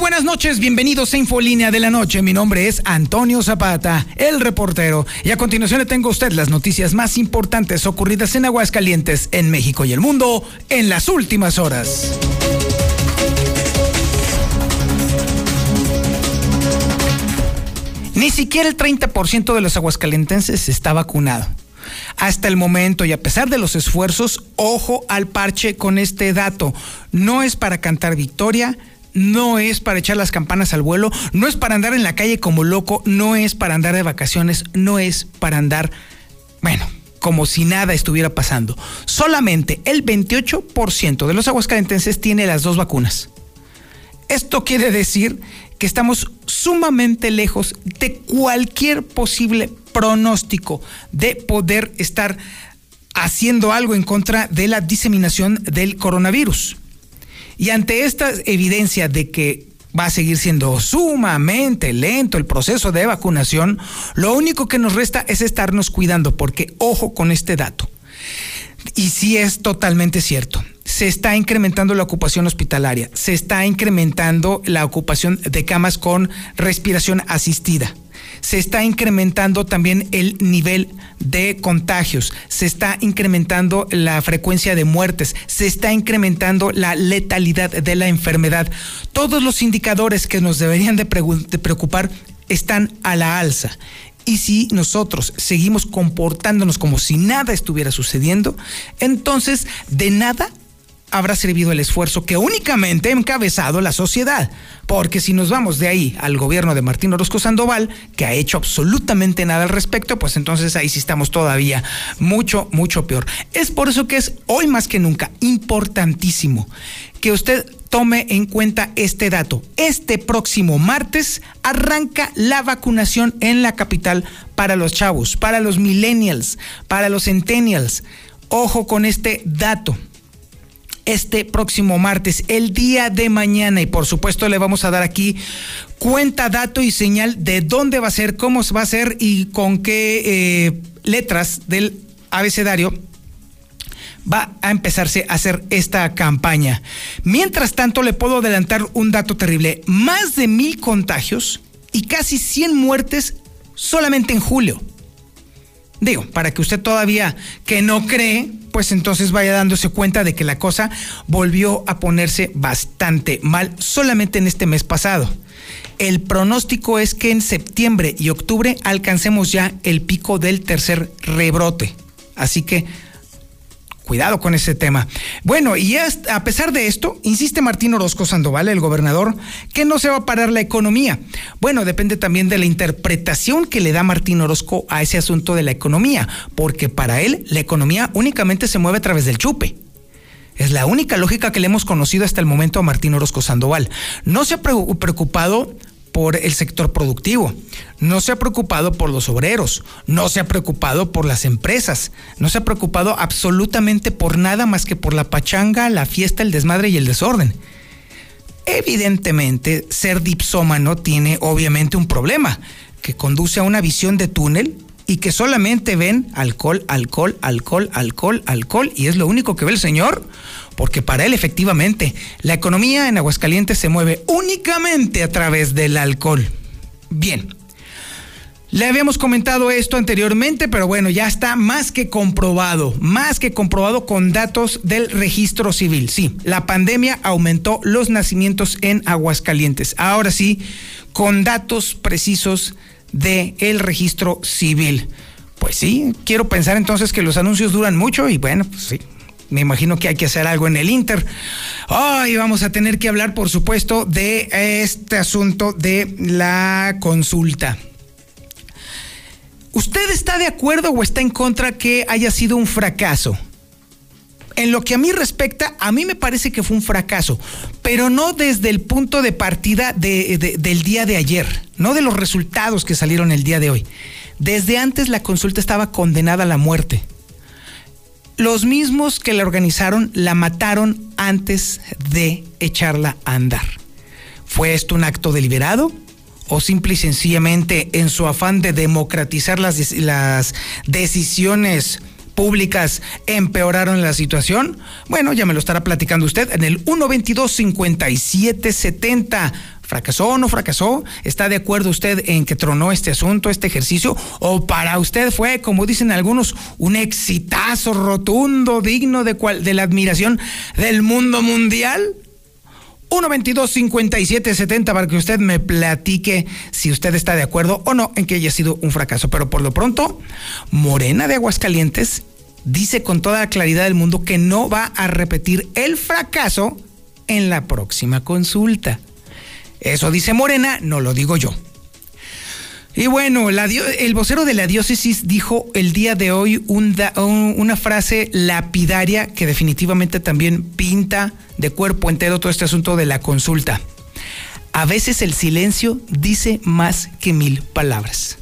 Buenas noches, bienvenidos a Infolínea de la Noche. Mi nombre es Antonio Zapata, el reportero. Y a continuación le tengo a usted las noticias más importantes ocurridas en Aguascalientes, en México y el mundo en las últimas horas. Ni siquiera el 30% de los aguascalentenses está vacunado. Hasta el momento y a pesar de los esfuerzos, ojo al parche con este dato. No es para cantar victoria, no es para echar las campanas al vuelo, no es para andar en la calle como loco, no es para andar de vacaciones, no es para andar, bueno, como si nada estuviera pasando. Solamente el 28% de los aguascalentenses tiene las dos vacunas. Esto quiere decir que estamos sumamente lejos de cualquier posible pronóstico de poder estar haciendo algo en contra de la diseminación del coronavirus. Y ante esta evidencia de que va a seguir siendo sumamente lento el proceso de vacunación, lo único que nos resta es estarnos cuidando, porque ojo con este dato. Y sí es totalmente cierto se está incrementando la ocupación hospitalaria, se está incrementando la ocupación de camas con respiración asistida. Se está incrementando también el nivel de contagios, se está incrementando la frecuencia de muertes, se está incrementando la letalidad de la enfermedad. Todos los indicadores que nos deberían de, preocupar están a la alza. Y si nosotros seguimos comportándonos como si nada estuviera sucediendo, entonces de nada habrá servido el esfuerzo que únicamente ha encabezado la sociedad. Porque si nos vamos de ahí al gobierno de Martín Orozco Sandoval, que ha hecho absolutamente nada al respecto, pues entonces ahí sí estamos todavía mucho, mucho peor. Es por eso que es hoy más que nunca importantísimo que usted tome en cuenta este dato. Este próximo martes arranca la vacunación en la capital para los chavos, para los millennials, para los centennials. Ojo con este dato este próximo martes, el día de mañana. Y por supuesto le vamos a dar aquí cuenta, dato y señal de dónde va a ser, cómo va a hacer y con qué eh, letras del abecedario va a empezarse a hacer esta campaña. Mientras tanto, le puedo adelantar un dato terrible. Más de mil contagios y casi 100 muertes solamente en julio. Digo, para que usted todavía que no cree, pues entonces vaya dándose cuenta de que la cosa volvió a ponerse bastante mal solamente en este mes pasado. El pronóstico es que en septiembre y octubre alcancemos ya el pico del tercer rebrote. Así que Cuidado con ese tema. Bueno, y a pesar de esto, insiste Martín Orozco Sandoval, el gobernador, que no se va a parar la economía. Bueno, depende también de la interpretación que le da Martín Orozco a ese asunto de la economía, porque para él la economía únicamente se mueve a través del chupe. Es la única lógica que le hemos conocido hasta el momento a Martín Orozco Sandoval. No se ha preocupado por el sector productivo, no se ha preocupado por los obreros, no se ha preocupado por las empresas, no se ha preocupado absolutamente por nada más que por la pachanga, la fiesta, el desmadre y el desorden. Evidentemente, ser dipsómano tiene obviamente un problema que conduce a una visión de túnel y que solamente ven alcohol, alcohol, alcohol, alcohol, alcohol y es lo único que ve el señor porque para él efectivamente la economía en Aguascalientes se mueve únicamente a través del alcohol. Bien. Le habíamos comentado esto anteriormente, pero bueno, ya está más que comprobado, más que comprobado con datos del registro civil. Sí, la pandemia aumentó los nacimientos en Aguascalientes. Ahora sí, con datos precisos del el registro civil. Pues sí, quiero pensar entonces que los anuncios duran mucho y bueno, pues sí, me imagino que hay que hacer algo en el Inter. Hoy vamos a tener que hablar, por supuesto, de este asunto de la consulta. ¿Usted está de acuerdo o está en contra que haya sido un fracaso? En lo que a mí respecta, a mí me parece que fue un fracaso, pero no desde el punto de partida del día de ayer, no de los resultados que salieron el día de hoy. Desde antes la consulta estaba condenada a la muerte los mismos que la organizaron la mataron antes de echarla a andar. ¿Fue esto un acto deliberado? ¿O simple y sencillamente en su afán de democratizar las, las decisiones públicas empeoraron la situación? Bueno, ya me lo estará platicando usted en el 122 5770 ¿Fracasó o no fracasó? ¿Está de acuerdo usted en que tronó este asunto, este ejercicio? ¿O para usted fue, como dicen algunos, un exitazo rotundo, digno de, de la admiración del mundo mundial? 122-5770 para que usted me platique si usted está de acuerdo o no en que haya sido un fracaso. Pero por lo pronto, Morena de Aguascalientes dice con toda la claridad del mundo que no va a repetir el fracaso en la próxima consulta. Eso dice Morena, no lo digo yo. Y bueno, el vocero de la diócesis dijo el día de hoy una frase lapidaria que definitivamente también pinta de cuerpo entero todo este asunto de la consulta. A veces el silencio dice más que mil palabras.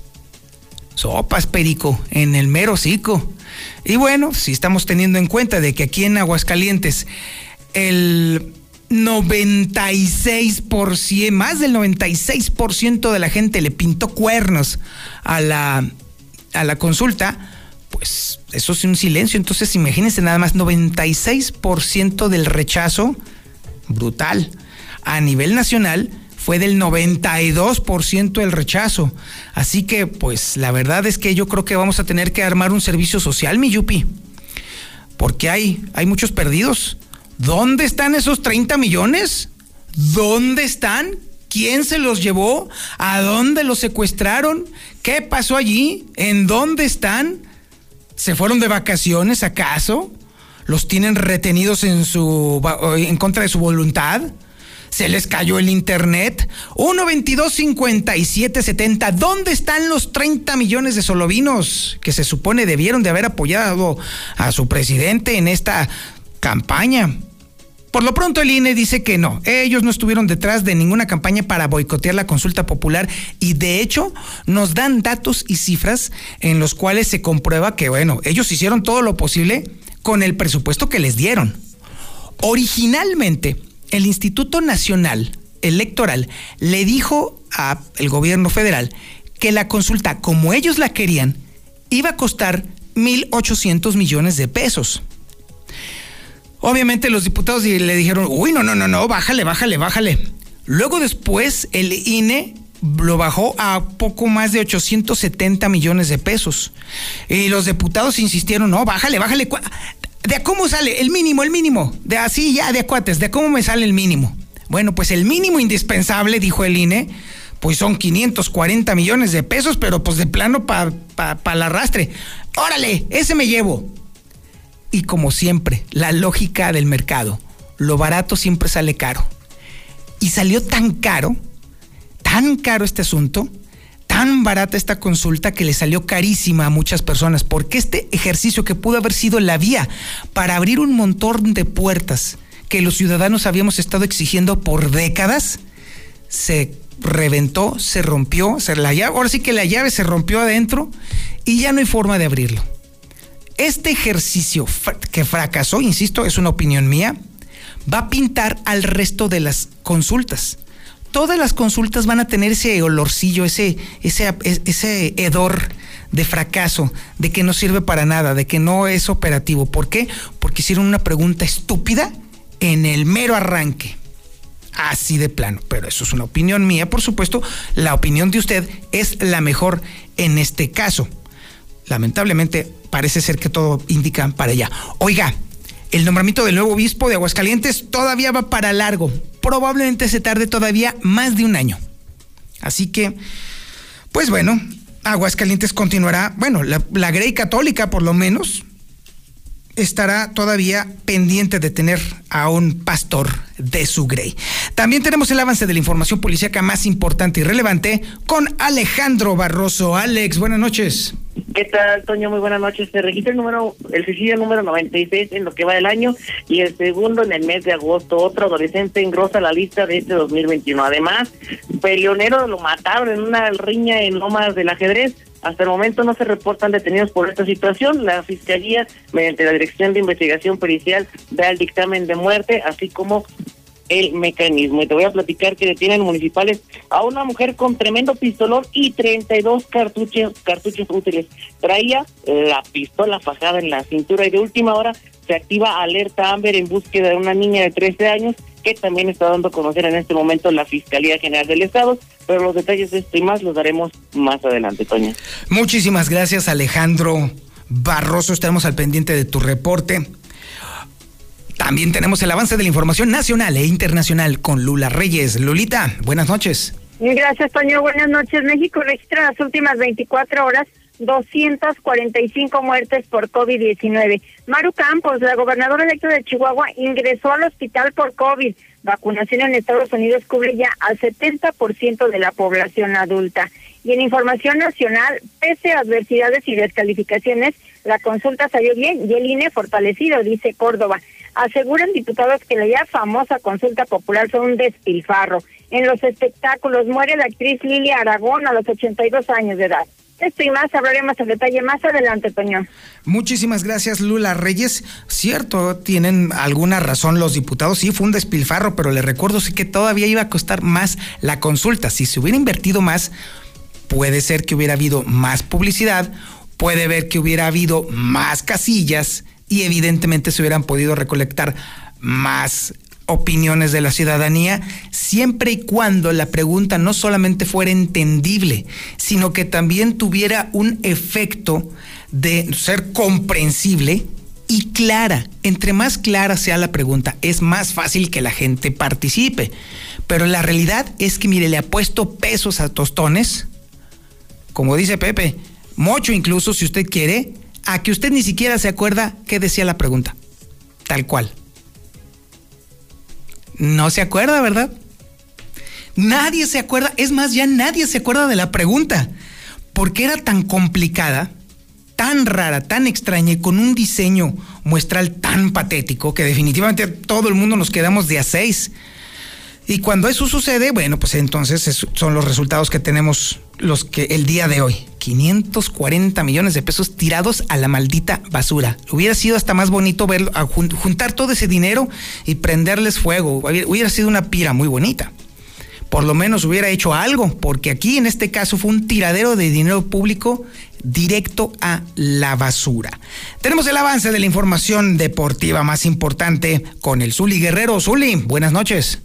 Sopas, Perico, en el mero cico. Y bueno, si estamos teniendo en cuenta de que aquí en Aguascalientes el 96%, más del 96% de la gente le pintó cuernos a la, a la consulta, pues eso es un silencio. Entonces imagínense nada más, 96% del rechazo, brutal. A nivel nacional fue del 92% el rechazo. Así que pues la verdad es que yo creo que vamos a tener que armar un servicio social, mi Yupi. Porque hay, hay muchos perdidos ¿Dónde están esos 30 millones? ¿Dónde están? ¿Quién se los llevó? ¿A dónde los secuestraron? ¿Qué pasó allí? ¿En dónde están? ¿Se fueron de vacaciones acaso? ¿Los tienen retenidos en su en contra de su voluntad? ¿Se les cayó el internet? 1 22 57 70. ¿Dónde están los 30 millones de solovinos que se supone debieron de haber apoyado a su presidente en esta campaña? Por lo pronto el INE dice que no, ellos no estuvieron detrás de ninguna campaña para boicotear la consulta popular y de hecho nos dan datos y cifras en los cuales se comprueba que bueno, ellos hicieron todo lo posible con el presupuesto que les dieron. Originalmente, el Instituto Nacional Electoral le dijo al gobierno federal que la consulta, como ellos la querían, iba a costar 1.800 millones de pesos. Obviamente los diputados le dijeron, uy, no, no, no, no, bájale, bájale, bájale. Luego después el INE lo bajó a poco más de 870 millones de pesos. Y los diputados insistieron, no, bájale, bájale. ¿De cómo sale? El mínimo, el mínimo. De así ya, de cuates, ¿de cómo me sale el mínimo? Bueno, pues el mínimo indispensable, dijo el INE, pues son 540 millones de pesos, pero pues de plano para pa, el arrastre. Órale, ese me llevo. Y como siempre, la lógica del mercado, lo barato siempre sale caro. Y salió tan caro, tan caro este asunto, tan barata esta consulta que le salió carísima a muchas personas, porque este ejercicio que pudo haber sido la vía para abrir un montón de puertas que los ciudadanos habíamos estado exigiendo por décadas, se reventó, se rompió, se la llave, ahora sí que la llave se rompió adentro y ya no hay forma de abrirlo. Este ejercicio que fracasó, insisto, es una opinión mía, va a pintar al resto de las consultas. Todas las consultas van a tener ese olorcillo, ese, ese, ese hedor de fracaso, de que no sirve para nada, de que no es operativo. ¿Por qué? Porque hicieron una pregunta estúpida en el mero arranque. Así de plano. Pero eso es una opinión mía, por supuesto. La opinión de usted es la mejor en este caso. Lamentablemente, parece ser que todo indica para allá. Oiga, el nombramiento del nuevo obispo de Aguascalientes todavía va para largo. Probablemente se tarde todavía más de un año. Así que, pues bueno, Aguascalientes continuará, bueno, la, Grey Católica por lo menos, estará todavía pendiente de tener a un pastor de su Grey. También tenemos el avance de la información policíaca más importante y relevante con Alejandro Barroso. Alex, buenas noches. ¿Qué tal, Toño? Muy buenas noches. Se registra el número, el suicidio número 96 en lo que va del año y el segundo en el mes de agosto. Otro adolescente engrosa la lista de este 2021. Además, Pelionero lo mataron en una riña en Lomas del Ajedrez. Hasta el momento no se reportan detenidos por esta situación. La Fiscalía, mediante la Dirección de Investigación Pericial, da el dictamen de muerte, así como el mecanismo. Y te voy a platicar que detienen municipales a una mujer con tremendo pistolón y 32 cartuchos, cartuchos útiles. Traía la pistola fajada en la cintura y de última hora se activa alerta Amber en búsqueda de una niña de 13 años que también está dando a conocer en este momento la Fiscalía General del Estado, pero los detalles de esto y más los daremos más adelante, Toña. Muchísimas gracias, Alejandro Barroso. Estaremos al pendiente de tu reporte. También tenemos el avance de la información nacional e internacional con Lula Reyes. Lulita, buenas noches. Gracias, Toño. Buenas noches. México registra las últimas 24 horas 245 muertes por COVID-19. Maru Campos, la gobernadora electa de Chihuahua, ingresó al hospital por COVID. Vacunación en Estados Unidos cubre ya al 70% de la población adulta. Y en información nacional, pese a adversidades y descalificaciones, la consulta salió bien y el INE fortalecido, dice Córdoba. Aseguran diputados que la ya famosa consulta popular fue un despilfarro. En los espectáculos muere la actriz Lilia Aragón a los 82 años de edad. Esto y más hablaremos en detalle más adelante, Toño. Muchísimas gracias, Lula Reyes. Cierto, tienen alguna razón los diputados. Sí, fue un despilfarro, pero le recuerdo sí que todavía iba a costar más la consulta. Si se hubiera invertido más, puede ser que hubiera habido más publicidad, puede ver que hubiera habido más casillas y evidentemente se hubieran podido recolectar más opiniones de la ciudadanía, siempre y cuando la pregunta no solamente fuera entendible, sino que también tuviera un efecto de ser comprensible y clara. Entre más clara sea la pregunta, es más fácil que la gente participe. Pero la realidad es que, mire, le ha puesto pesos a tostones, como dice Pepe, mucho incluso si usted quiere, a que usted ni siquiera se acuerda qué decía la pregunta. Tal cual. No se acuerda, ¿verdad? Nadie se acuerda, es más, ya nadie se acuerda de la pregunta, porque era tan complicada, tan rara, tan extraña y con un diseño muestral tan patético que definitivamente todo el mundo nos quedamos de a seis. Y cuando eso sucede, bueno, pues entonces son los resultados que tenemos los que el día de hoy. 540 millones de pesos tirados a la maldita basura. Hubiera sido hasta más bonito verlo, juntar todo ese dinero y prenderles fuego. Hubiera sido una pira muy bonita. Por lo menos hubiera hecho algo, porque aquí en este caso fue un tiradero de dinero público directo a la basura. Tenemos el avance de la información deportiva más importante con el Zuli Guerrero. Zuli, buenas noches.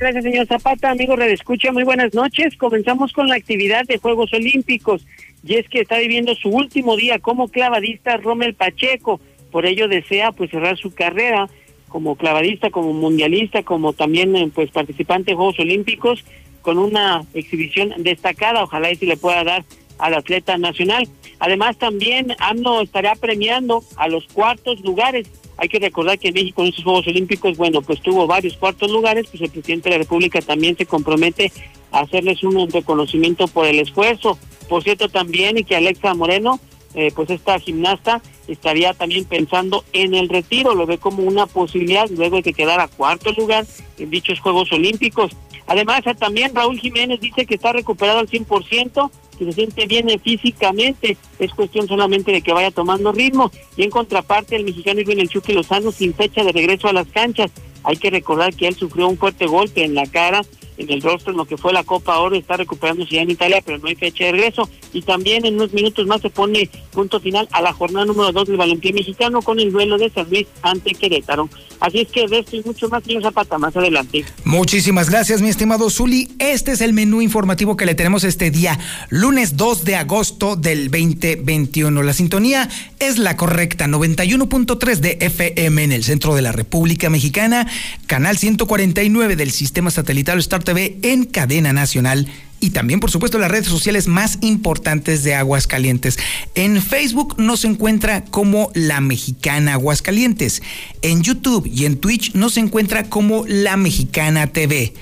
Gracias, señor Zapata. Amigo Red Escucha, muy buenas noches. Comenzamos con la actividad de Juegos Olímpicos. Y es que está viviendo su último día como clavadista Rommel Pacheco. Por ello desea pues cerrar su carrera como clavadista, como mundialista, como también eh, pues participante de Juegos Olímpicos con una exhibición destacada. Ojalá y se le pueda dar al atleta nacional. Además también AMNO estará premiando a los cuartos lugares hay que recordar que México en estos Juegos Olímpicos, bueno, pues tuvo varios cuartos lugares, pues el presidente de la República también se compromete a hacerles un reconocimiento por el esfuerzo. Por cierto, también que Alexa Moreno, eh, pues esta gimnasta, estaría también pensando en el retiro, lo ve como una posibilidad luego de que quedara cuarto lugar en dichos Juegos Olímpicos. Además, también Raúl Jiménez dice que está recuperado al 100%, que se siente bien físicamente, es cuestión solamente de que vaya tomando ritmo. Y en contraparte, el mexicano Irving El Chucky Lozano sin fecha de regreso a las canchas. Hay que recordar que él sufrió un fuerte golpe en la cara en el rostro en lo que fue la Copa Oro, está recuperándose ya en Italia, pero no hay fecha de regreso. Y también en unos minutos más se pone punto final a la jornada número 2 del balompié mexicano con el duelo de San Luis ante Querétaro. Así es que de esto mucho más, señor Zapata, más adelante. Muchísimas gracias, mi estimado Zuli. Este es el menú informativo que le tenemos este día, lunes 2 de agosto del 2021. La sintonía es la correcta, 91.3 de FM en el centro de la República Mexicana, canal 149 del sistema satelital Star En cadena nacional y también, por supuesto, las redes sociales más importantes de Aguascalientes. En Facebook nos encuentra como La Mexicana Aguascalientes. En YouTube y en Twitch nos encuentra como La Mexicana TV.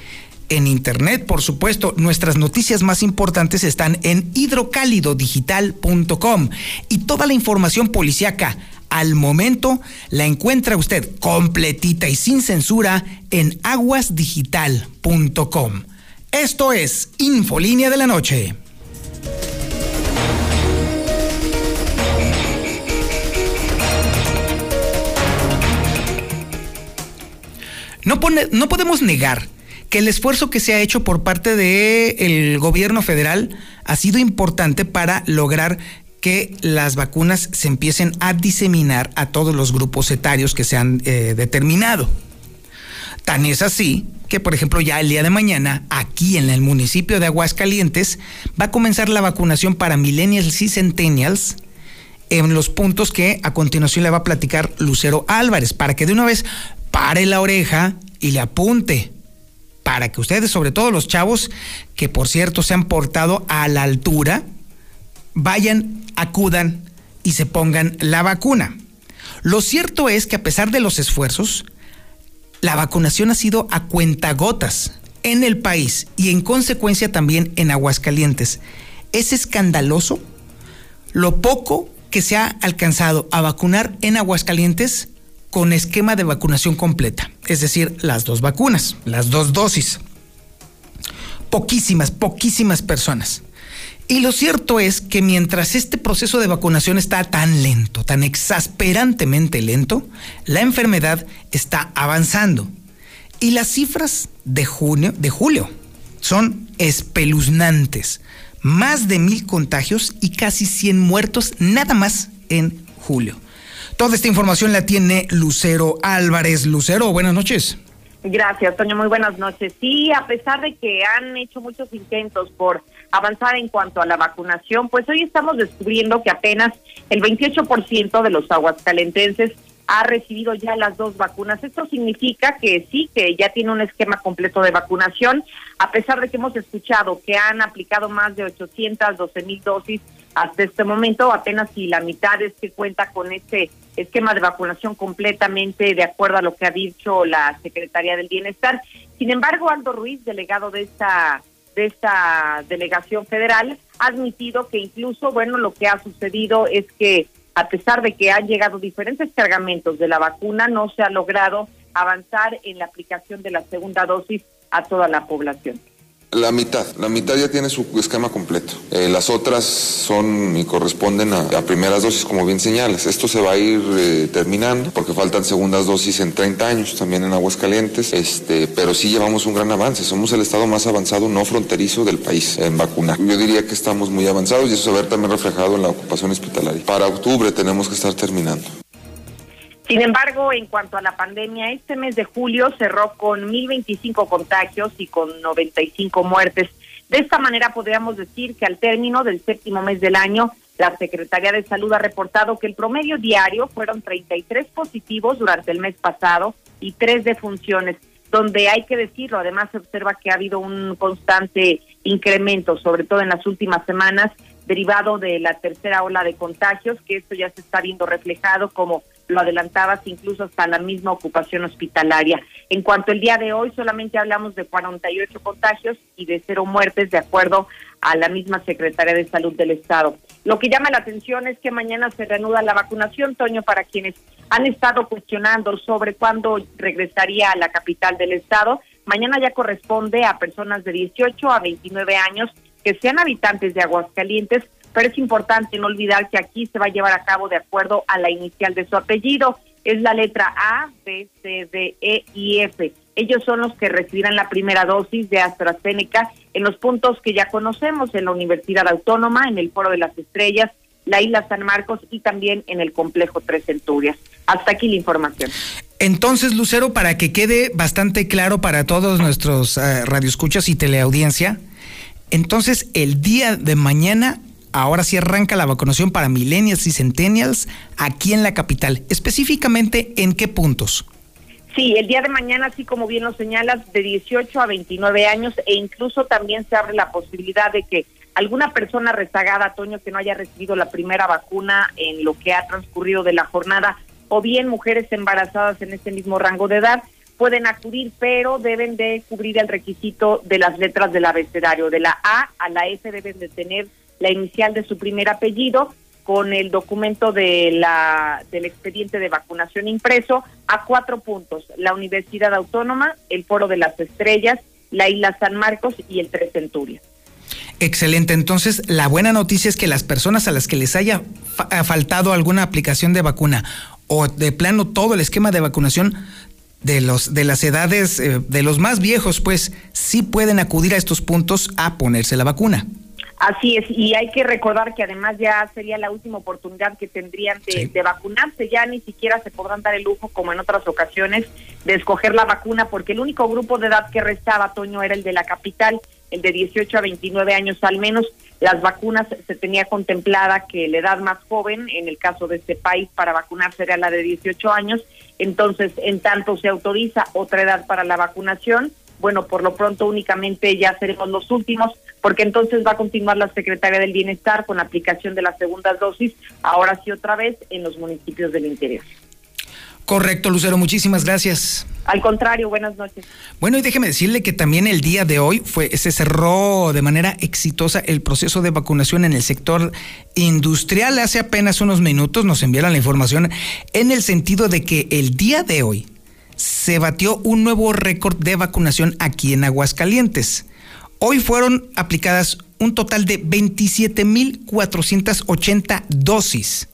En internet, por supuesto, nuestras noticias más importantes están en hidrocálidodigital.com y toda la información policiaca al momento la encuentra usted completita y sin censura en aguasdigital.com. Esto es Infolínea de la Noche. No, pone, no podemos negar que el esfuerzo que se ha hecho por parte del gobierno federal ha sido importante para lograr las vacunas se empiecen a diseminar a todos los grupos etarios que se han eh, determinado. Tan es así que, por ejemplo, ya el día de mañana, aquí en el municipio de Aguascalientes, va a comenzar la vacunación para millennials y centennials en los puntos que a continuación le va a platicar Lucero Álvarez, para que de una vez pare la oreja y le apunte para que ustedes, sobre todo los chavos, que por cierto se han portado a la altura, vayan, acudan y se pongan la vacuna. Lo cierto es que a pesar de los esfuerzos, la vacunación ha sido a cuentagotas en el país y en consecuencia también en Aguascalientes. Es escandaloso lo poco que se ha alcanzado a vacunar en Aguascalientes con esquema de vacunación completa, es decir, las dos vacunas, las dos dosis. Poquísimas, poquísimas personas. Y lo cierto es que mientras este proceso de vacunación está tan lento, tan exasperantemente lento, la enfermedad está avanzando. Y las cifras de junio, de julio, son espeluznantes. Más de mil contagios y casi 100 muertos nada más en julio. Toda esta información la tiene Lucero Álvarez. Lucero, buenas noches. Gracias, Toño. Muy buenas noches. Sí, a pesar de que han hecho muchos intentos por avanzar en cuanto a la vacunación, pues hoy estamos descubriendo que apenas el 28% de los aguascalentenses ha recibido ya las dos vacunas. Esto significa que sí, que ya tiene un esquema completo de vacunación, a pesar de que hemos escuchado que han aplicado más de 812 mil dosis hasta este momento, apenas si la mitad es que cuenta con este esquema de vacunación completamente de acuerdo a lo que ha dicho la Secretaría del Bienestar. Sin embargo, Aldo Ruiz, delegado de esta de esta delegación federal, ha admitido que incluso, bueno, lo que ha sucedido es que a pesar de que han llegado diferentes cargamentos de la vacuna, no se ha logrado avanzar en la aplicación de la segunda dosis a toda la población. La mitad, la mitad ya tiene su esquema completo. Eh, las otras son y corresponden a, primeras dosis, como bien señalas. Esto se va a ir eh, terminando porque faltan segundas dosis en 30 años, también en Aguascalientes, este, pero sí llevamos un gran avance. Somos el estado más avanzado no fronterizo del país en vacunar. Yo diría que estamos muy avanzados y eso se va a ver también reflejado en la ocupación hospitalaria. Para octubre tenemos que estar terminando. Sin embargo, en cuanto a la pandemia, este mes de julio cerró con 1.025 contagios y con 95 muertes. De esta manera podríamos decir que al término del séptimo mes del año, la Secretaría de Salud ha reportado que el promedio diario fueron 33 positivos durante el mes pasado y tres defunciones, donde hay que decirlo, además se observa que ha habido un constante incremento, sobre todo en las últimas semanas, derivado de la tercera ola de contagios, que esto ya se está viendo reflejado como lo adelantabas incluso hasta la misma ocupación hospitalaria. En cuanto al día de hoy, solamente hablamos de 48 contagios y de cero muertes, de acuerdo a la misma Secretaría de Salud del Estado. Lo que llama la atención es que mañana se reanuda la vacunación, Toño, para quienes han estado cuestionando sobre cuándo regresaría a la capital del Estado. Mañana ya corresponde a personas de 18 a 29 años que sean habitantes de Aguascalientes pero es importante no olvidar que aquí se va a llevar a cabo de acuerdo a la inicial de su apellido. Es la letra A, B, C, D, E y F. Ellos son los que recibirán la primera dosis de AstraZeneca en los puntos que ya conocemos, en la Universidad Autónoma, en el Foro de las Estrellas, la Isla San Marcos y también en el Complejo Tres Centurias. Hasta aquí la información. Entonces, Lucero, para que quede bastante claro para todos nuestros uh, radioescuchas y teleaudiencia, entonces el día de mañana ahora sí arranca la vacunación para millennials y centennials aquí en la capital. Específicamente, ¿en qué puntos? Sí, el día de mañana, así como bien lo señalas, de 18 a 29 años e incluso también se abre la posibilidad de que alguna persona rezagada, Toño, que no haya recibido la primera vacuna en lo que ha transcurrido de la jornada, o bien mujeres embarazadas en este mismo rango de edad, pueden acudir, pero deben de cubrir el requisito de las letras del abecedario. De la A a la F deben de tener la inicial de su primer apellido con el documento de la, del expediente de vacunación impreso a cuatro puntos, la Universidad Autónoma, el Foro de las Estrellas, la Isla San Marcos y el Tres Centurias. Excelente, entonces la buena noticia es que las personas a las que les haya faltado alguna aplicación de vacuna o de plano todo el esquema de vacunación de los de las edades eh, de los más viejos, pues sí pueden acudir a estos puntos a ponerse la vacuna. Así es, y hay que recordar que además ya sería la última oportunidad que tendrían de, vacunarse, ya ni siquiera se podrán dar el lujo, como en otras ocasiones, de escoger la vacuna, porque el único grupo de edad que restaba, Toño, era el de la capital, el de 18 a 29 años al menos. Las vacunas se tenía contemplada que la edad más joven, en el caso de este país, para vacunarse era la de 18 años, entonces, en tanto se autoriza otra edad para la vacunación, bueno, por lo pronto únicamente ya seremos los últimos, porque entonces va a continuar la Secretaría del Bienestar con la aplicación de las segundas dosis, ahora sí otra vez en los municipios del interior. Correcto, Lucero, muchísimas gracias. Al contrario, buenas noches. Bueno, y déjeme decirle que también el día de hoy fue, se cerró de manera exitosa el proceso de vacunación en el sector industrial. Hace apenas unos minutos nos enviaron la información en el sentido de que el día de hoy se batió un nuevo récord de vacunación aquí en Aguascalientes. Hoy fueron aplicadas un total de 27.480 dosis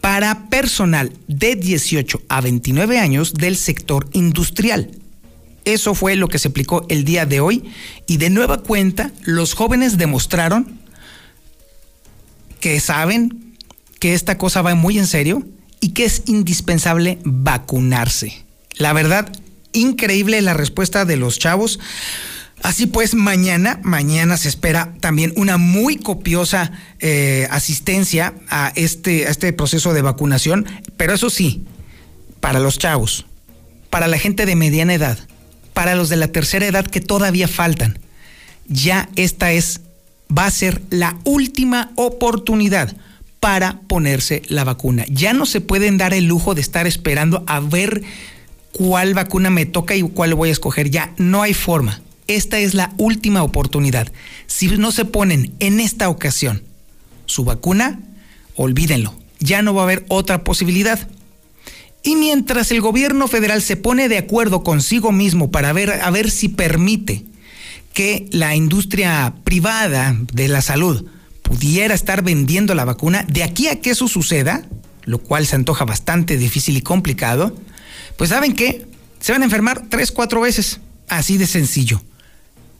para personal de 18 a 29 años del sector industrial. Eso fue lo que se aplicó el día de hoy y de nueva cuenta los jóvenes demostraron que saben que esta cosa va muy en serio y que es indispensable vacunarse. La verdad, increíble la respuesta de los chavos. Así pues, mañana, mañana se espera también una muy copiosa eh, asistencia a este, a este proceso de vacunación, pero eso sí, para los chavos, para la gente de mediana edad, para los de la tercera edad que todavía faltan. Ya esta es, va a ser la última oportunidad para ponerse la vacuna. Ya no se pueden dar el lujo de estar esperando a ver cuál vacuna me toca y cuál voy a escoger. Ya no hay forma esta es la última oportunidad. Si no se ponen en esta ocasión su vacuna, olvídenlo, ya no va a haber otra posibilidad. Y mientras el gobierno federal se pone de acuerdo consigo mismo para ver a ver si permite que la industria privada de la salud pudiera estar vendiendo la vacuna, de aquí a que eso suceda, lo cual se antoja bastante difícil y complicado, pues saben qué, se van a enfermar tres, cuatro veces, así de sencillo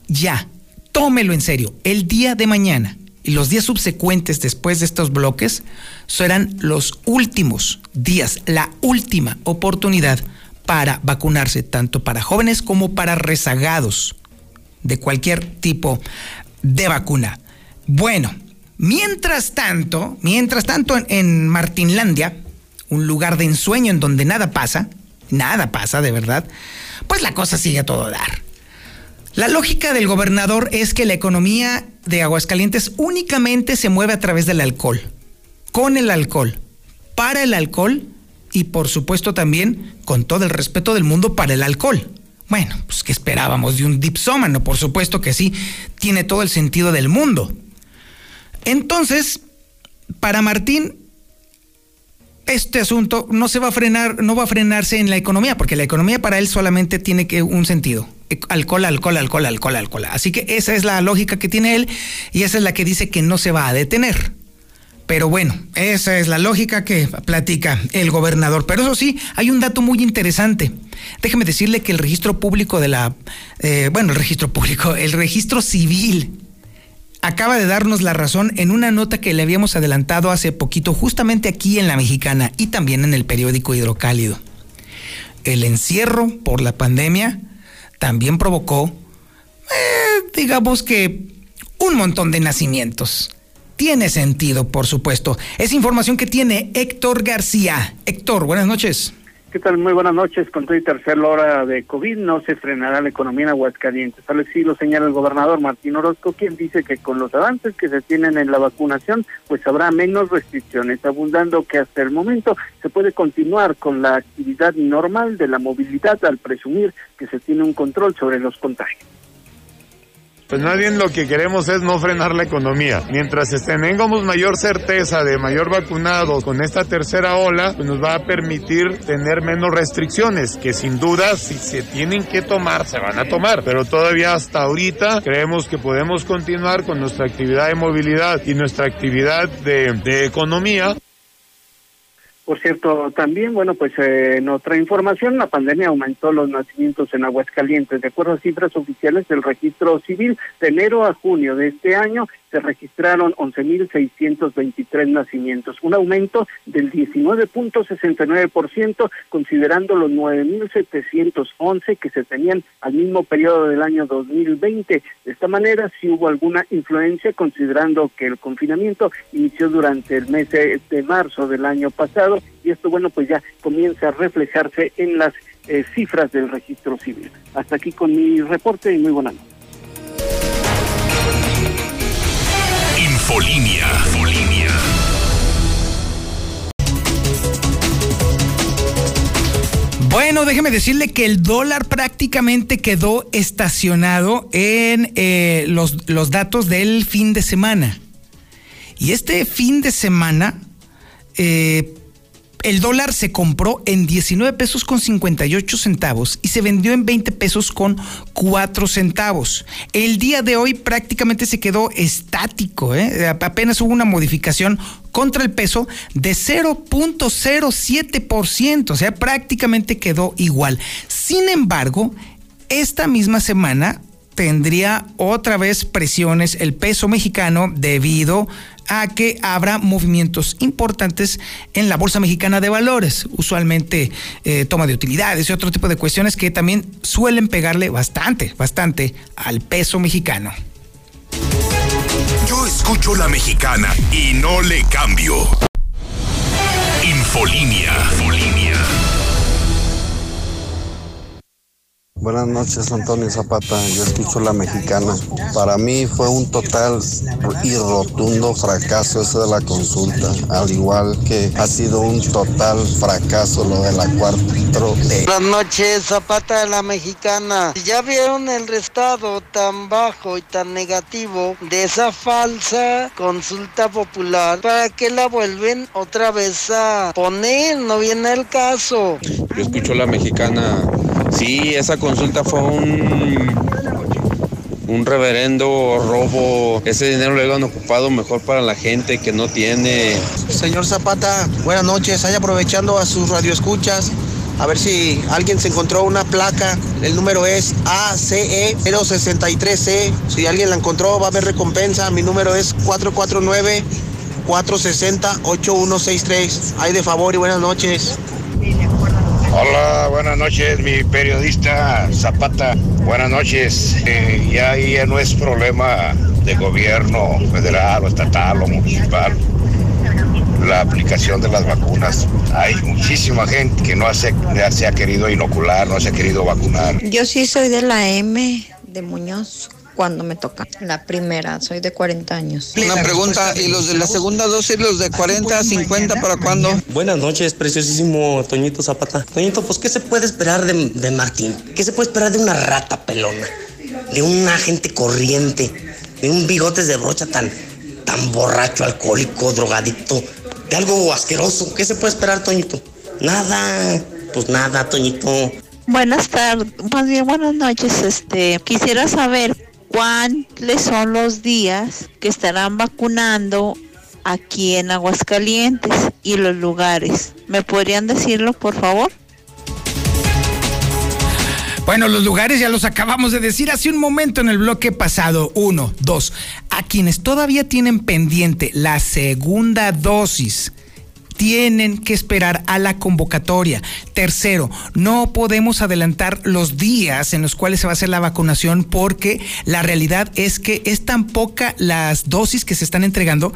ya, tómelo en serio. El día de mañana y los días subsecuentes después de estos bloques serán los últimos días, la última oportunidad para vacunarse, tanto para jóvenes como para rezagados de cualquier tipo de vacuna. Bueno, mientras tanto, mientras tanto en, en Martinlandia, un lugar de ensueño en donde nada pasa, nada pasa de verdad, pues la cosa sigue a todo dar. La lógica del gobernador es que la economía de Aguascalientes únicamente se mueve a través del alcohol, con el alcohol, para el alcohol y por supuesto también, con todo el respeto del mundo, para el alcohol. Bueno, pues que esperábamos de un dipsómano, por supuesto que sí, tiene todo el sentido del mundo. Entonces, para Martín, este asunto no se va a frenar, no va a frenarse en la economía, porque la economía para él solamente tiene un sentido, alcohol, alcohol, alcohol, alcohol, alcohol. Así que esa es la lógica que tiene él y esa es la que dice que no se va a detener. Pero bueno, esa es la lógica que platica el gobernador. Pero eso sí, hay un dato muy interesante. Déjeme decirle que el registro público de la, eh, bueno, el registro público, el registro civil acaba de darnos la razón en una nota que le habíamos adelantado hace poquito justamente aquí en La Mexicana y también en el periódico Hidrocálido. El encierro por la pandemia también provocó, eh, digamos que, un montón de nacimientos. Tiene sentido, por supuesto. Es información que tiene Héctor García. Héctor, buenas noches. ¿Qué tal? Muy buenas noches. Con todo y tercera hora de COVID no se frenará la economía en Aguascalientes. Así lo señala el gobernador Martín Orozco, quien dice que con los avances que se tienen en la vacunación, pues habrá menos restricciones, abundando que hasta el momento se puede continuar con la actividad normal de la movilidad al presumir que se tiene un control sobre los contagios. Pues nadie lo que queremos es no frenar la economía. Mientras tengamos mayor certeza de mayor vacunados con esta tercera ola, pues nos va a permitir tener menos restricciones, que sin duda si se tienen que tomar, se van a tomar. Pero todavía hasta ahorita creemos que podemos continuar con nuestra actividad de movilidad y nuestra actividad de, de economía Por cierto, también, bueno, pues eh, en otra información, la pandemia aumentó los nacimientos en Aguascalientes. De acuerdo a cifras oficiales del registro civil, de enero a junio de este año se registraron 11.623 nacimientos, un aumento del 19.69%, considerando los 9.711 que se tenían al mismo periodo del año 2020. De esta manera, sí hubo alguna influencia, considerando que el confinamiento inició durante el mes de marzo del año pasado y esto, bueno, pues ya comienza a reflejarse en las eh, cifras del registro civil. Hasta aquí con mi reporte y muy buenas noches. Bueno, déjeme decirle que el dólar prácticamente quedó estacionado en eh, los, los datos del fin de semana. Y este fin de semana, eh, el dólar se compró en 19 pesos con 58 centavos y se vendió en 20 pesos con 4 centavos. El día de hoy prácticamente se quedó estático, ¿eh? apenas hubo una modificación contra el peso de 0.07%, o sea, prácticamente quedó igual. Sin embargo, esta misma semana tendría otra vez presiones el peso mexicano debido a que habrá movimientos importantes en la Bolsa Mexicana de Valores, usualmente eh, toma de utilidades y otro tipo de cuestiones que también suelen pegarle bastante, bastante al peso mexicano. Yo escucho la mexicana y no le cambio. Infolinia. Infolinia. Buenas noches, Antonio Zapata. Yo escucho la mexicana. Para mí fue un total y rotundo fracaso eso de la consulta, al igual que ha sido un total fracaso lo de la 4T. Buenas noches, Zapata de la mexicana. Ya vieron el estado tan bajo y tan negativo de esa falsa consulta popular. ¿Para qué la vuelven otra vez a poner? No viene el caso. Yo escucho la mexicana. Sí, esa consulta fue un un reverendo robo. Ese dinero lo habían ocupado mejor para la gente que no tiene. Señor Zapata, buenas noches. Ahí aprovechando a sus radioescuchas. A ver si alguien se encontró una placa. El número es ACE 063C. Si alguien la encontró, va a haber recompensa. Mi número es 449 460 8163. Ahí de favor y buenas noches. Hola, buenas noches, mi periodista Zapata. Buenas noches. Eh, ya, ya no es problema de gobierno federal o estatal o municipal la aplicación de las vacunas. Hay muchísima gente que no se, se ha querido inocular, no se ha querido vacunar. Yo sí soy de la M de Muñoz cuando me toca. La primera, soy de 40 años. Una pregunta, ¿y los de la segunda dosis, los de 40, 50, para cuándo? Buenas noches, preciosísimo Toñito Zapata. Toñito, pues, ¿qué se puede esperar de, de Martín? ¿Qué se puede esperar de una rata pelona? De un agente corriente, de un bigotes de brocha tan, tan borracho, alcohólico, drogadicto, de algo asqueroso. ¿Qué se puede esperar, Toñito? Nada, pues nada, Toñito. Buenas tardes, más bien buenas noches. Este, quisiera saber cuáles son los días que estarán vacunando aquí en Aguascalientes y los lugares. ¿Me podrían decirlo, por favor? Bueno, los lugares ya los acabamos de decir hace un momento en el bloque pasado. Uno, dos. A quienes todavía tienen pendiente la segunda dosis tienen que esperar a la convocatoria. Tercero, no podemos adelantar los días en los cuales se va a hacer la vacunación porque la realidad es que es tan poca las dosis que se están entregando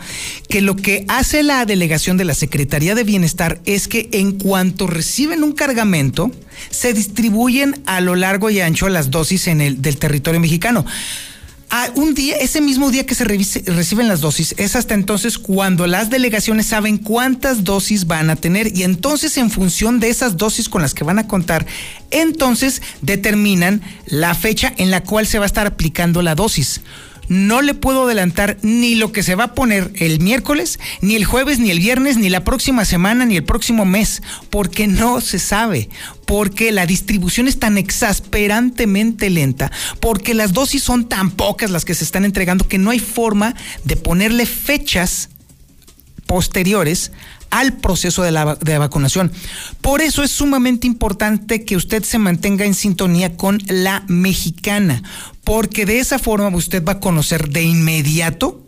que lo que hace la delegación de la Secretaría de Bienestar es que en cuanto reciben un cargamento, se distribuyen a lo largo y ancho las dosis en el del territorio mexicano un día, ese mismo día que se reciben las dosis, es hasta entonces cuando las delegaciones saben cuántas dosis van a tener. Y entonces en función de esas dosis con las que van a contar, entonces determinan la fecha en la cual se va a estar aplicando la dosis no le puedo adelantar ni lo que se va a poner el miércoles, ni el jueves, ni el viernes, ni la próxima semana, ni el próximo mes, porque no se sabe, porque la distribución es tan exasperantemente lenta, porque las dosis son tan pocas las que se están entregando que no hay forma de ponerle fechas posteriores al proceso de la de vacunación. Por eso es sumamente importante que usted se mantenga en sintonía con la mexicana, porque de esa forma usted va a conocer de inmediato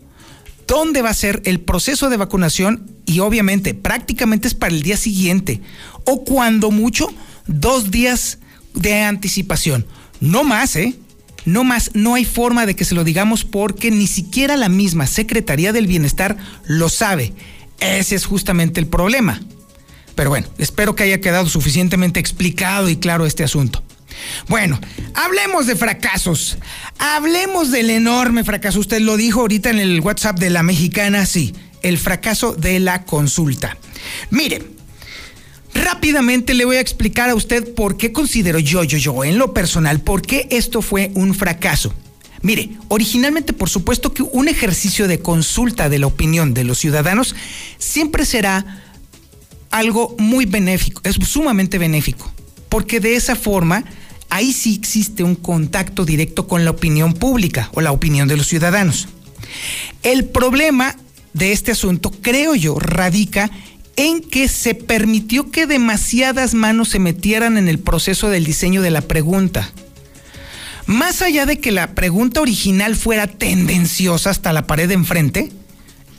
dónde va a ser el proceso de vacunación y obviamente prácticamente es para el día siguiente o cuando mucho dos días de anticipación. No más, ¿eh? No más, no hay forma de que se lo digamos porque ni siquiera la misma Secretaría del Bienestar lo sabe. Ese es justamente el problema. Pero bueno, espero que haya quedado suficientemente explicado y claro este asunto. Bueno, hablemos de fracasos. Hablemos del enorme fracaso. Usted lo dijo ahorita en el WhatsApp de la mexicana, sí, el fracaso de la consulta. Mire, rápidamente le voy a explicar a usted por qué considero yo, yo, yo, en lo personal, por qué esto fue un fracaso. Mire, originalmente por supuesto que un ejercicio de consulta de la opinión de los ciudadanos siempre será algo muy benéfico, es sumamente benéfico, porque de esa forma ahí sí existe un contacto directo con la opinión pública o la opinión de los ciudadanos. El problema de este asunto, creo yo, radica en que se permitió que demasiadas manos se metieran en el proceso del diseño de la pregunta. Más allá de que la pregunta original fuera tendenciosa hasta la pared de enfrente,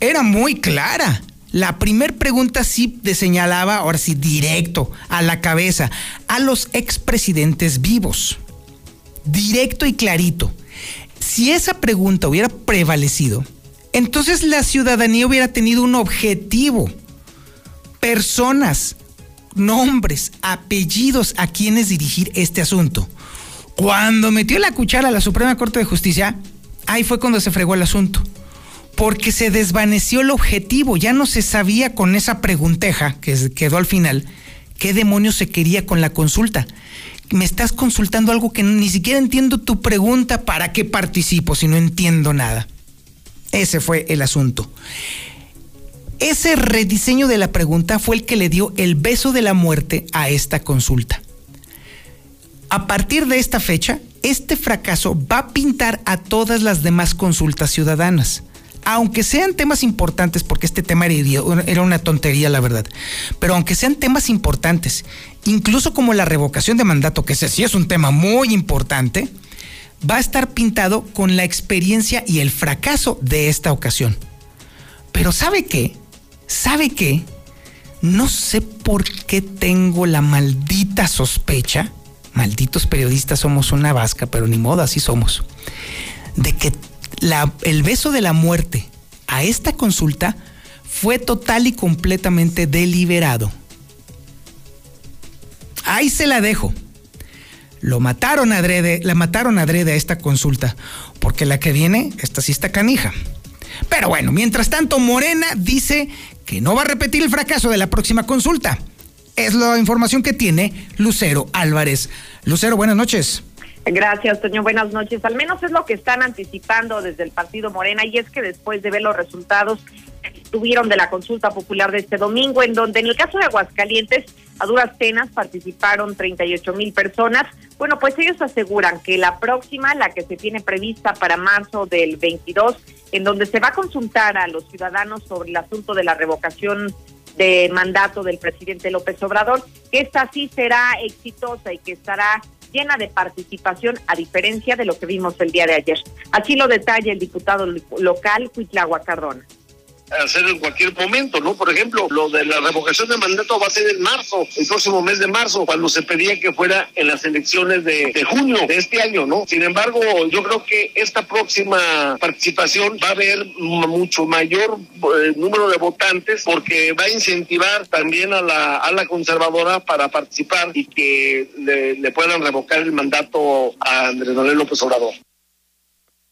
era muy clara. La primer pregunta sí de señalaba, ahora sí, directo, a la cabeza, a los expresidentes vivos. Directo y clarito. Si esa pregunta hubiera prevalecido, entonces la ciudadanía hubiera tenido un objetivo. Personas, nombres, apellidos a quienes dirigir este asunto. Cuando metió la cuchara a la Suprema Corte de Justicia, ahí fue cuando se fregó el asunto porque se desvaneció el objetivo, ya no se sabía con esa pregunteja que quedó al final, qué demonios se quería con la consulta. Me estás consultando algo que ni siquiera entiendo tu pregunta, ¿para qué participo si no entiendo nada? Ese fue el asunto. Ese rediseño de la pregunta fue el que le dio el beso de la muerte a esta consulta. A partir de esta fecha, este fracaso va a pintar a todas las demás consultas ciudadanas aunque sean temas importantes, porque este tema era una tontería, la verdad, pero aunque sean temas importantes, incluso como la revocación de mandato, que ese sí es un tema muy importante, va a estar pintado con la experiencia y el fracaso de esta ocasión. Pero ¿sabe qué? ¿Sabe qué? No sé por qué tengo la maldita sospecha, malditos periodistas somos una vasca, pero ni modo, así somos, de que el beso de la muerte a esta consulta fue total y completamente deliberado. Ahí se la dejo. Lo mataron adrede, la mataron adrede a esta consulta, porque la que viene, esta sí está canija. Pero bueno, mientras tanto, Morena dice que no va a repetir el fracaso de la próxima consulta. Es la información que tiene Lucero Álvarez. Lucero, buenas noches. Gracias, Toño. Buenas noches. Al menos es lo que están anticipando desde el Partido Morena y es que después de ver los resultados que tuvieron de la consulta popular de este domingo, en donde en el caso de Aguascalientes a duras penas participaron 38 mil personas, bueno, pues ellos aseguran que la próxima, la que se tiene prevista para marzo del 22, en donde se va a consultar a los ciudadanos sobre el asunto de la revocación de mandato del presidente López Obrador, que esta sí será exitosa y que estará llena de participación, a diferencia de lo que vimos el día de ayer. Así lo detalla el diputado local, Cuitlagua Cardona hacer en cualquier momento, ¿no? Por ejemplo, lo de la revocación de mandato va a ser en marzo, el próximo mes de marzo, cuando se pedía que fuera en las elecciones de, junio de este año, ¿no? Sin embargo, yo creo que esta próxima participación va a haber mucho mayor eh, número de votantes porque va a incentivar también a la, a la conservadora para participar y que le, le puedan revocar el mandato a Andrés Manuel López Obrador.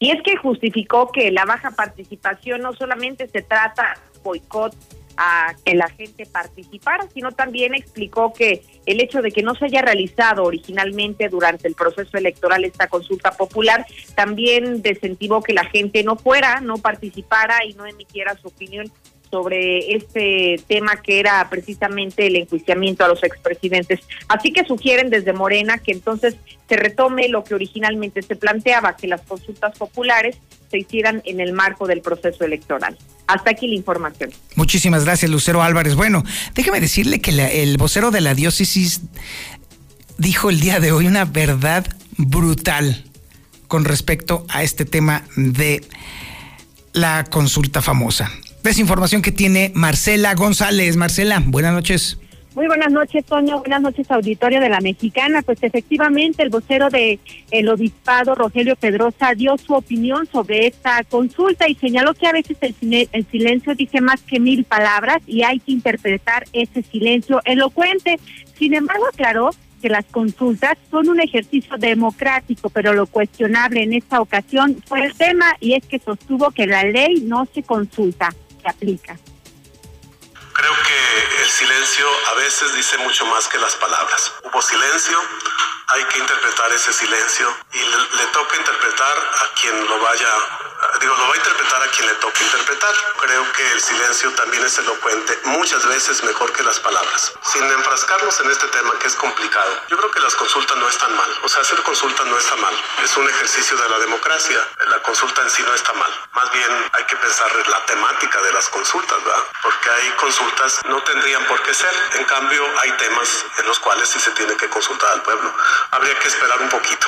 Y es que justificó que la baja participación no solamente se trata boicot a que la gente participara, sino también explicó que el hecho de que no se haya realizado originalmente durante el proceso electoral esta consulta popular también desentivó que la gente no fuera, no participara y no emitiera su opinión sobre este tema que era precisamente el enjuiciamiento a los expresidentes. Así que sugieren desde Morena que entonces se retome lo que originalmente se planteaba, que las consultas populares se hicieran en el marco del proceso electoral. Hasta aquí la información. Muchísimas gracias, Lucero Álvarez. Bueno, déjeme decirle que el vocero de la diócesis dijo el día de hoy una verdad brutal con respecto a este tema de la consulta famosa. Desinformación que tiene Marcela González. Marcela, buenas noches. Muy buenas noches, Toño. Buenas noches, auditorio de la Mexicana. Pues efectivamente, el vocero de el obispado, Rogelio Pedrosa, dio su opinión sobre esta consulta y señaló que a veces el, el silencio dice más que mil palabras y hay que interpretar ese silencio elocuente. Sin embargo, aclaró que las consultas son un ejercicio democrático, pero lo cuestionable en esta ocasión fue el tema y es que sostuvo que la ley no se consulta, se aplica. Creo que el silencio a veces dice mucho más que las palabras. Hubo silencio, hay que interpretar ese silencio y le, le toca interpretar a quien lo vaya, digo, lo va a interpretar a quien le toque interpretar. Creo que el silencio también es elocuente, muchas veces mejor que las palabras. Sin enfrascarnos en este tema que es complicado, yo creo que las consultas no están mal. O sea, hacer consulta no está mal. Es un ejercicio de la democracia. La consulta en sí no está mal. Más bien hay que pensar en la temática de las consultas, ¿verdad? Porque hay consultas no tendrían por qué ser. En cambio, hay temas en los cuales sí se tiene que consultar al pueblo. Habría que esperar un poquito.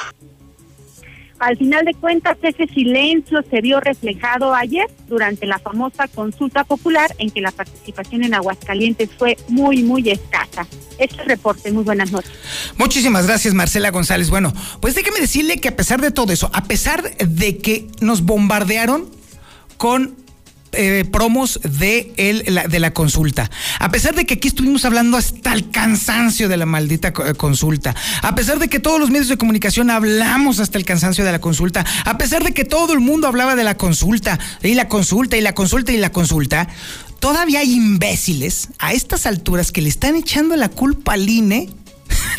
Al final de cuentas, ese silencio se vio reflejado ayer durante la famosa consulta popular en que la participación en Aguascalientes fue muy, muy escasa. Este reporte, muy buenas noches. Muchísimas gracias, Marcela González. Bueno, pues déjeme decirle que a pesar de todo eso, a pesar de que nos bombardearon con eh, promos de, el, la, de la consulta. A pesar de que aquí estuvimos hablando hasta el cansancio de la maldita eh, consulta, a pesar de que todos los medios de comunicación hablamos hasta el cansancio de la consulta, a pesar de que todo el mundo hablaba de la consulta, y la consulta, y la consulta, y la consulta, todavía hay imbéciles a estas alturas que le están echando la culpa al INE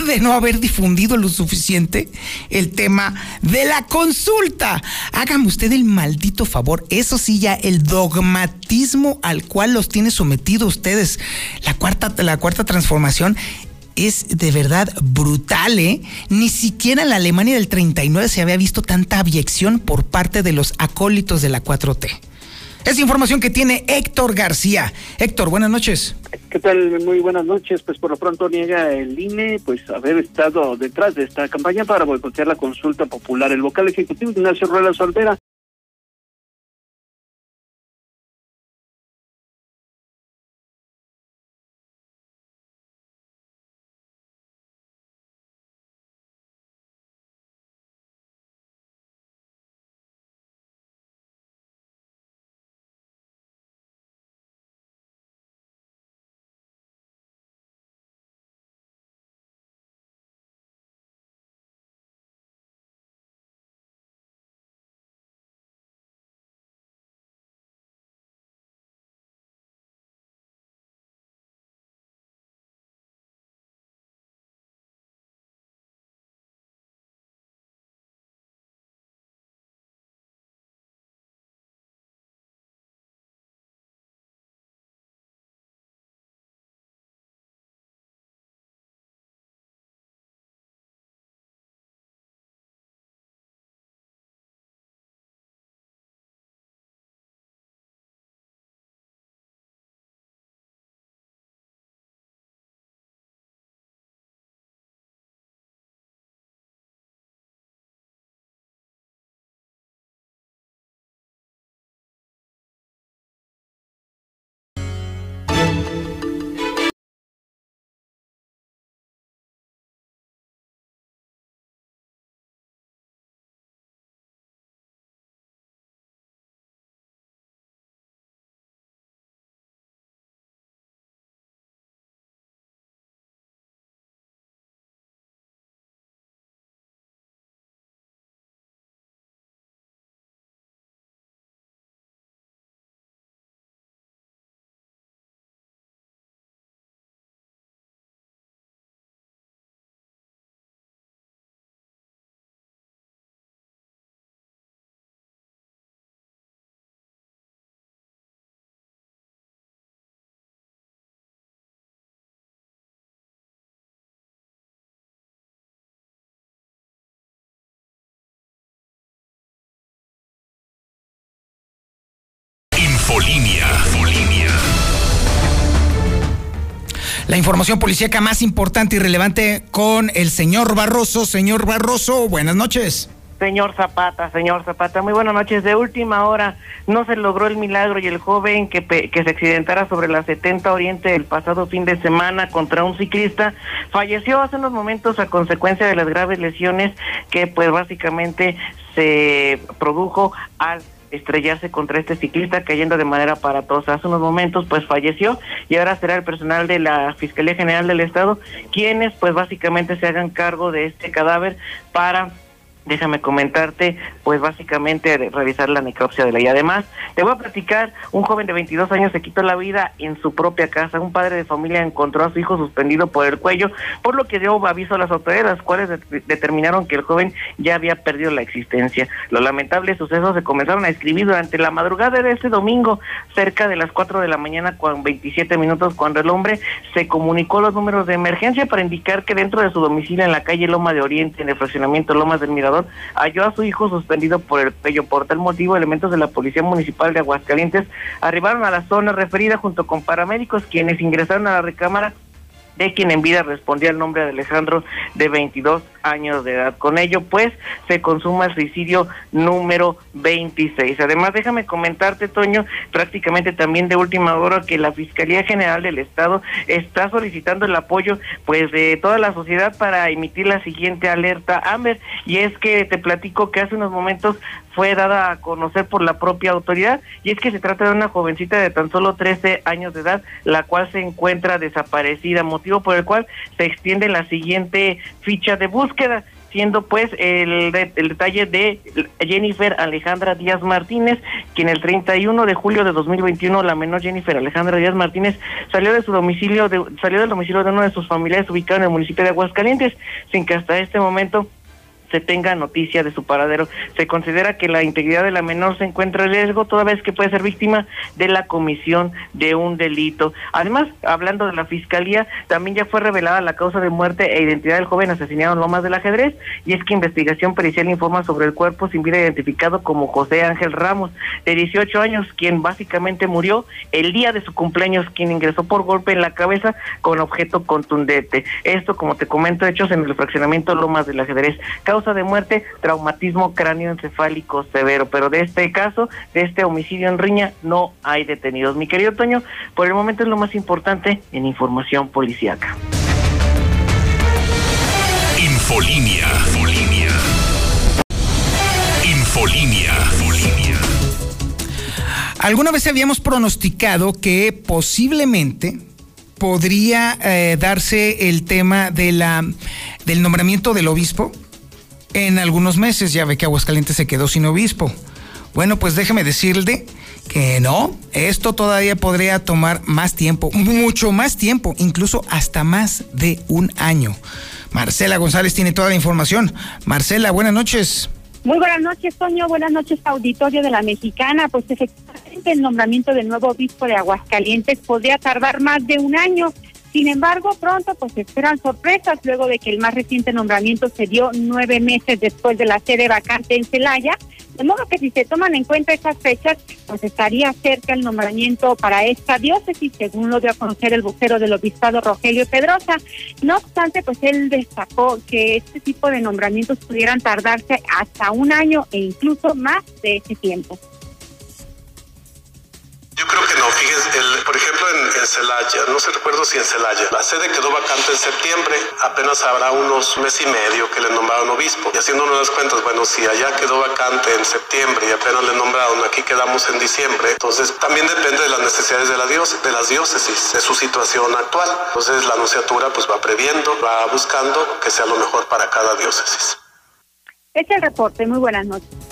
de no haber difundido lo suficiente el tema de la consulta. Hágame usted el maldito favor. Eso sí, ya el dogmatismo al cual los tiene sometidos ustedes. La cuarta, la cuarta transformación es de verdad brutal, ¿eh? Ni siquiera en la Alemania del 39 se había visto tanta abyección por parte de los acólitos de la 4T. Es información que tiene Héctor García. Héctor, buenas noches. ¿Qué tal? Muy buenas noches. Pues por lo pronto niega el INE pues haber estado detrás de esta campaña para boicotear la consulta popular. El vocal ejecutivo Ignacio Rueda Soltera Infolinia. Infolinia. La información policíaca más importante y relevante con el señor Barroso. Señor Barroso, buenas noches. Señor Zapata, señor Zapata, muy buenas noches. De última hora no se logró el milagro y el joven que, que se accidentara sobre la 70 Oriente el pasado fin de semana contra un ciclista falleció hace unos momentos a consecuencia de las graves lesiones que pues básicamente se produjo al estrellarse contra este ciclista cayendo de manera aparatosa. Hace unos momentos pues falleció y ahora será el personal de la Fiscalía General del Estado quienes pues básicamente se hagan cargo de este cadáver para déjame comentarte, pues básicamente revisar la necropsia de la y además te voy a platicar, un joven de 22 años se quitó la vida en su propia casa, un padre de familia encontró a su hijo suspendido por el cuello, por lo que dio aviso a las autoridades, las cuales determinaron que el joven ya había perdido la existencia. Los lamentables sucesos se comenzaron a escribir durante la madrugada de ese domingo, cerca de las 4 de la mañana con 27 minutos, cuando el hombre se comunicó los números de emergencia para indicar que dentro de su domicilio en la calle Loma de Oriente, en el fraccionamiento Lomas del Mirador, halló a su hijo suspendido por el cuello. Por tal motivo, elementos de la Policía Municipal de Aguascalientes arribaron a la zona referida junto con paramédicos quienes ingresaron a la recámara de quien en vida respondía el nombre de Alejandro de 22 años de edad. Con ello, pues, se consuma el suicidio número 26. Además, déjame comentarte, Toño, prácticamente también de última hora que la Fiscalía General del Estado está solicitando el apoyo, pues, de toda la sociedad para emitir la siguiente alerta Amber. Y es que te platico que hace unos momentos fue dada a conocer por la propia autoridad y es que se trata de una jovencita de tan solo 13 años de edad, la cual se encuentra desaparecida, motivo por el cual se extiende la siguiente ficha de búsqueda siendo pues el, el, detalle de Jennifer Alejandra Díaz Martínez, quien el 31 de julio de 2021 la menor Jennifer Alejandra Díaz Martínez salió de su domicilio, de, salió del domicilio de uno de sus familiares ubicado en el municipio de Aguascalientes, sin que hasta este momento se tenga noticia de su paradero. Se considera que la integridad de la menor se encuentra en riesgo toda vez que puede ser víctima de la comisión de un delito. Además, hablando de la fiscalía, también ya fue revelada la causa de muerte e identidad del joven asesinado en Lomas del Ajedrez y es que investigación pericial informa sobre el cuerpo sin vida identificado como José Ángel Ramos, de 18 años, quien básicamente murió el día de su cumpleaños, quien ingresó por golpe en la cabeza con objeto contundente. Esto, como te comento, hechos en el fraccionamiento Lomas del Ajedrez de muerte, traumatismo cráneoencefálico severo. Pero de este caso, de este homicidio en Riña, no hay detenidos. Mi querido Toño, por el momento es lo más importante en información policíaca. Infolinia. Infolinia. Infolinia. Infolinia. Alguna vez habíamos pronosticado que posiblemente podría eh, darse el tema de la, del nombramiento del obispo en algunos meses. Ya ve que Aguascalientes se quedó sin obispo. Bueno, pues déjeme decirle que no, esto todavía podría tomar más tiempo, mucho más tiempo, incluso hasta más de un año. Marcela González tiene toda la información. Marcela, buenas noches. Muy buenas noches, Toño. Buenas noches, auditorio de la Mexicana. Pues efectivamente el nombramiento del nuevo obispo de Aguascalientes podría tardar más de un año. Sin embargo, pronto pues se esperan sorpresas luego de que el más reciente nombramiento se dio nueve meses después de la sede vacante en Celaya. De modo que si se toman en cuenta esas fechas, pues estaría cerca el nombramiento para esta diócesis, según lo dio a conocer el vocero del obispado Rogelio Pedrosa. No obstante, pues él destacó que este tipo de nombramientos pudieran tardarse hasta un año e incluso más de ese tiempo. Celaya, no se recuerdo si en Celaya, la sede quedó vacante en septiembre, apenas habrá unos mes y medio que le nombraron obispo. Y haciéndonos las cuentas, bueno, si allá quedó vacante en septiembre y apenas le nombraron, aquí quedamos en diciembre, entonces también depende de las necesidades de, la dios, de las diócesis, de su situación actual. Entonces la anunciatura pues va previendo, va buscando que sea lo mejor para cada diócesis. Es el reporte, muy buenas noches.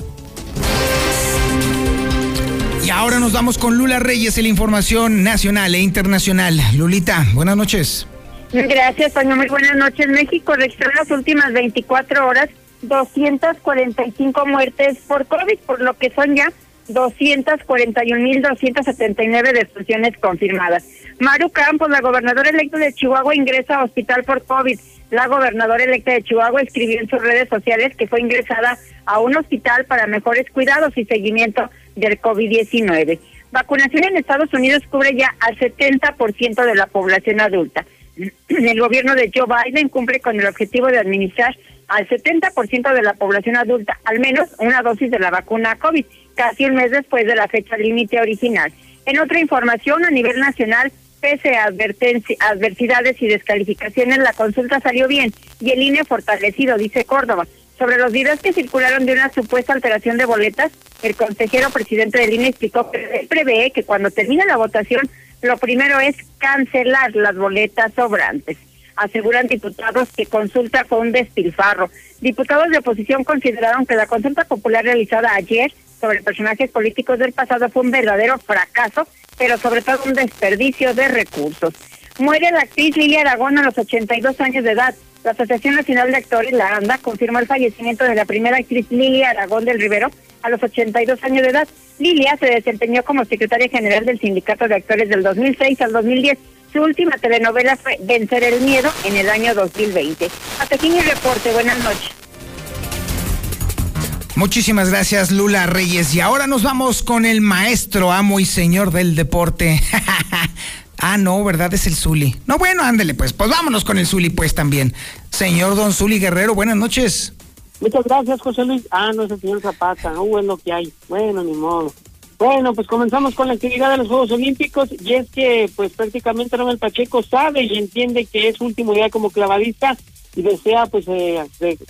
Y ahora nos vamos con Lula Reyes en la información nacional e internacional. Lulita, buenas noches. Gracias, Toño. Muy buenas noches. México registró en las últimas 24 horas 245 muertes por COVID, por lo que son ya 241.279 defunciones confirmadas. Maru Campos, la gobernadora electa de Chihuahua, ingresa a hospital por COVID. La gobernadora electa de Chihuahua escribió en sus redes sociales que fue ingresada a un hospital para mejores cuidados y seguimiento del COVID-19. Vacunación en Estados Unidos cubre ya al 70% de la población adulta. El gobierno de Joe Biden cumple con el objetivo de administrar al 70% de la población adulta al menos una dosis de la vacuna COVID, casi un mes después de la fecha límite original. En otra información, a nivel nacional, pese a adversidades y descalificaciones, la consulta salió bien y el INE fortalecido, dice Córdoba. Sobre los videos que circularon de una supuesta alteración de boletas, el consejero presidente del INE explicó que prevé que cuando termine la votación, lo primero es cancelar las boletas sobrantes. Aseguran diputados que consulta fue un despilfarro. Diputados de oposición consideraron que la consulta popular realizada ayer sobre personajes políticos del pasado fue un verdadero fracaso, pero sobre todo un desperdicio de recursos. Muere la actriz Lilia Aragón a los 82 años de edad. La Asociación Nacional de Actores, la ANDA, confirmó el fallecimiento de la primera actriz Lilia Aragón del Rivero a los 82 años de edad. Lilia se desempeñó como secretaria general del Sindicato de Actores del 2006 al 2010. Su última telenovela fue Vencer el Miedo en el año 2020. Hasta aquí mi reporte. Buenas noches. Muchísimas gracias, Lula Reyes. Y ahora nos vamos con el maestro, amo y señor del deporte. ah, no, ¿verdad? Es el Zuli. No, bueno, ándele, pues. Pues vámonos con el Zuli, pues también. Señor Don Zuli Guerrero, buenas noches. Muchas gracias, José Luis. Ah, no es el señor Zapata. No, bueno, que hay. Bueno, ni modo. Bueno, pues comenzamos con la actividad de los Juegos Olímpicos y es que pues prácticamente Romel Pacheco sabe y entiende que es su último día como clavadista y desea pues eh,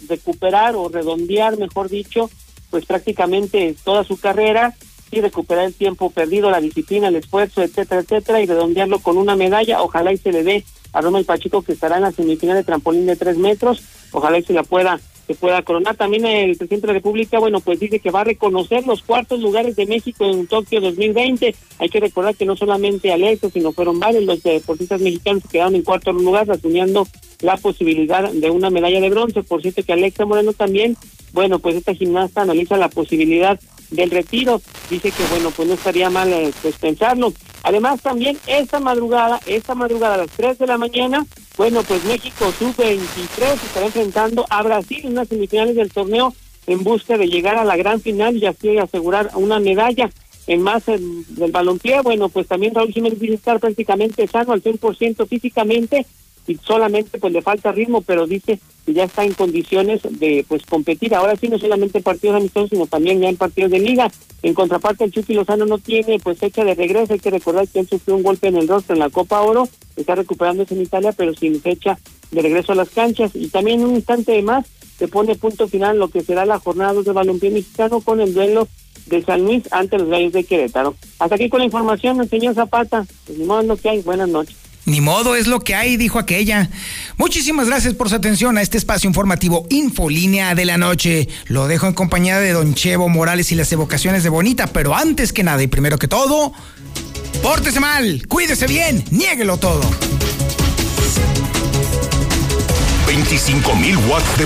recuperar o redondear, mejor dicho, pues prácticamente toda su carrera y recuperar el tiempo perdido, la disciplina, el esfuerzo, etcétera, etcétera, y redondearlo con una medalla. Ojalá y se le dé a Romel Pacheco que estará en la semifinal de trampolín de tres metros. Ojalá y se la pueda se pueda coronar. También el presidente de la República, bueno, pues dice que va a reconocer los cuartos lugares de México en Tokio 2020. Hay que recordar que no solamente Alexa, sino fueron varios los deportistas mexicanos que quedaron en cuarto lugar, asumiendo la posibilidad de una medalla de bronce. Por cierto que Alexa Moreno también, bueno, pues esta gimnasta analiza la posibilidad del retiro. Dice que, bueno, pues no estaría mal eh, pues pensarlo. Además, también esta madrugada, esta madrugada a las 3 de la mañana, bueno, pues México sub-23 estará enfrentando a Brasil en las semifinales del torneo en busca de llegar a la gran final y así asegurar una medalla. En más del balompié, bueno, pues también Raúl Jiménez dice estar prácticamente sano al 100% físicamente y solamente pues le falta ritmo, pero dice que ya está en condiciones de pues competir. Ahora sí, no solamente partidos amistosos, sino también ya en partidos de liga. En contraparte, el Chucky Lozano no tiene pues fecha de regreso. Hay que recordar que él sufrió un golpe en el rostro en la Copa Oro, está recuperándose en Italia, pero sin fecha de regreso a las canchas. Y también un instante más se pone punto final lo que será la jornada de balompié mexicano con el duelo de San Luis ante los Gallos de Querétaro. Hasta aquí con la información, el señor Zapata. Pues ni modo lo que hay. Buenas noches. Ni modo, es lo que hay, dijo aquella. Muchísimas gracias por su atención a este espacio informativo Infolínea de la Noche. Lo dejo en compañía de Don Chevo Morales y las evocaciones de Bonita, pero antes que nada y primero que todo, pórtese mal, cuídese bien, niéguelo todo. 25 mil watts de